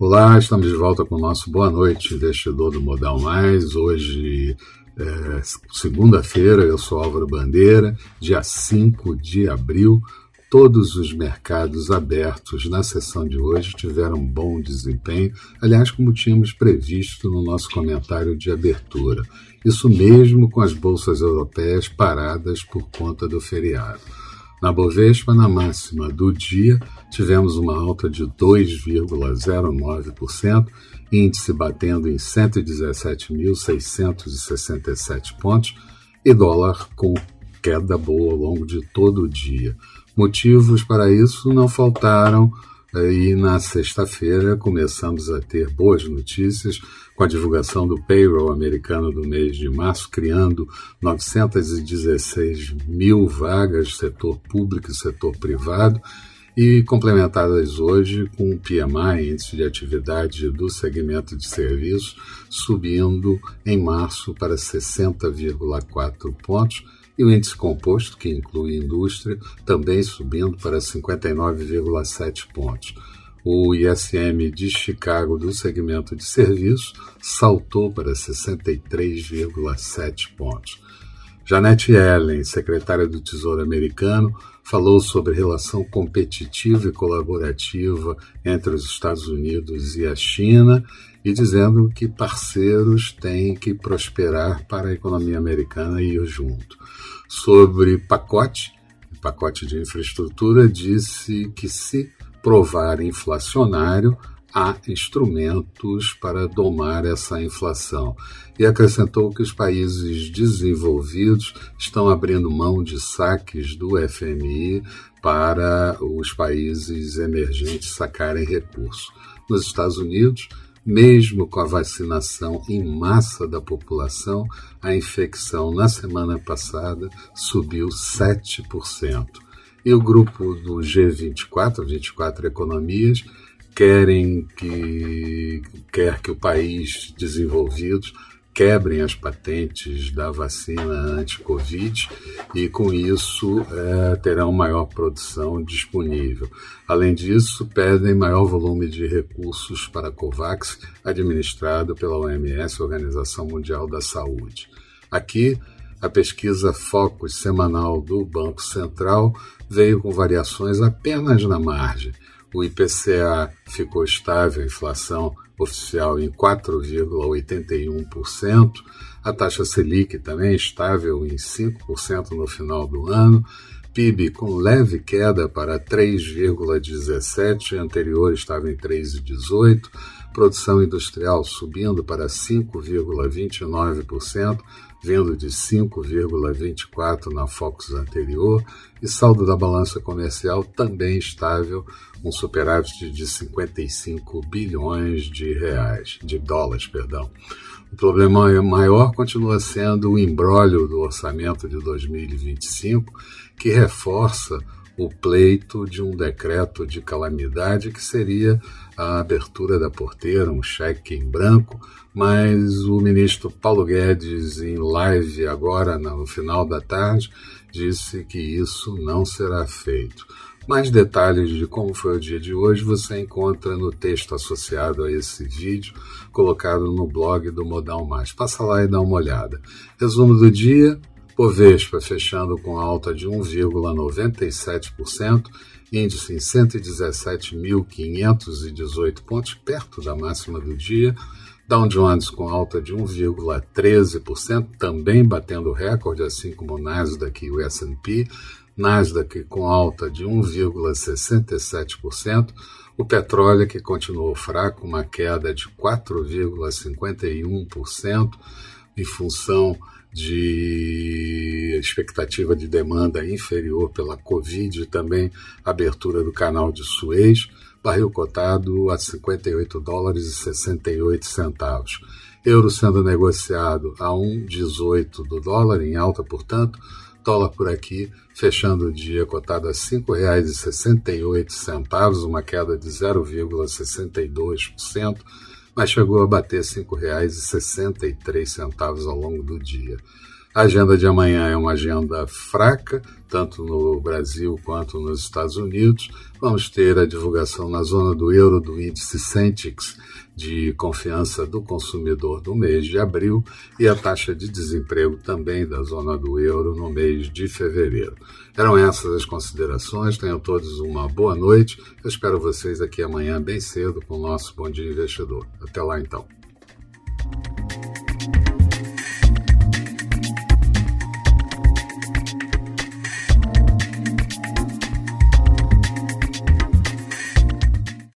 Olá, estamos de volta com o nosso Boa Noite, investidor do Modal Mais. Hoje, é, segunda-feira, eu sou Álvaro Bandeira, dia 5 de abril. Todos os mercados abertos na sessão de hoje tiveram bom desempenho, aliás, como tínhamos previsto no nosso comentário de abertura. Isso mesmo com as bolsas europeias paradas por conta do feriado. Na Bovespa, na máxima do dia, tivemos uma alta de 2,09%, índice batendo em 117.667 pontos e dólar com queda boa ao longo de todo o dia. Motivos para isso não faltaram e na sexta-feira começamos a ter boas notícias com a divulgação do payroll americano do mês de março, criando 916 mil vagas, setor público e setor privado, e complementadas hoje com o PMI, índice de atividade do segmento de serviços, subindo em março para 60,4 pontos e o índice composto, que inclui indústria, também subindo para 59,7 pontos. O ISM de Chicago do segmento de serviços saltou para 63,7 pontos. Janet Yellen, secretária do Tesouro americano, falou sobre relação competitiva e colaborativa entre os Estados Unidos e a China e dizendo que parceiros têm que prosperar para a economia americana ir junto. Sobre pacote, pacote de infraestrutura, disse que se provar inflacionário, há instrumentos para domar essa inflação. E acrescentou que os países desenvolvidos estão abrindo mão de saques do FMI para os países emergentes sacarem recursos. Nos Estados Unidos, mesmo com a vacinação em massa da população, a infecção na semana passada subiu 7%. E o grupo do G24, 24 economias, querem que quer que o país desenvolvido quebrem as patentes da vacina anti-Covid e, com isso, é, terão maior produção disponível. Além disso, pedem maior volume de recursos para a COVAX, administrado pela OMS, Organização Mundial da Saúde. Aqui, a pesquisa Focus semanal do Banco Central veio com variações apenas na margem. O IPCA ficou estável, a inflação oficial em 4,81%, a taxa Selic também estável em 5% no final do ano, PIB com leve queda para 3,17, anterior estava em 3,18, produção industrial subindo para 5,29%, vindo de 5,24 na Focus anterior, e saldo da balança comercial também estável, um superávit de 55 bilhões de reais, de dólares, perdão. O problema maior continua sendo o embrólio do orçamento de 2025, que reforça o pleito de um decreto de calamidade que seria a abertura da porteira, um cheque em branco, mas o ministro Paulo Guedes, em live agora no final da tarde, disse que isso não será feito. Mais detalhes de como foi o dia de hoje você encontra no texto associado a esse vídeo, colocado no blog do Modal Mais. Passa lá e dá uma olhada. Resumo do dia: Bovespa fechando com alta de 1,97%, índice em 117.518 pontos, perto da máxima do dia. Dow Jones com alta de 1,13%, também batendo recorde, assim como o Nasdaq e o S&P. Nasdaq com alta de 1,67%. O petróleo que continuou fraco, uma queda de 4,51% em função de expectativa de demanda inferior pela Covid e também abertura do canal de Suez, barril cotado a 58 dólares e 68 centavos. Euro sendo negociado a 1,18 do dólar, em alta, portanto, dólar por aqui fechando o dia cotado a R$ 5,68, uma queda de 0,62% mas chegou a bater R$ 5,63 ao longo do dia. A agenda de amanhã é uma agenda fraca, tanto no Brasil quanto nos Estados Unidos. Vamos ter a divulgação na zona do euro do índice Centix de confiança do consumidor do mês de abril e a taxa de desemprego também da zona do euro no mês de fevereiro. Eram essas as considerações. Tenham todos uma boa noite. Eu espero vocês aqui amanhã bem cedo com o nosso Bom Dia Investidor. Até lá então.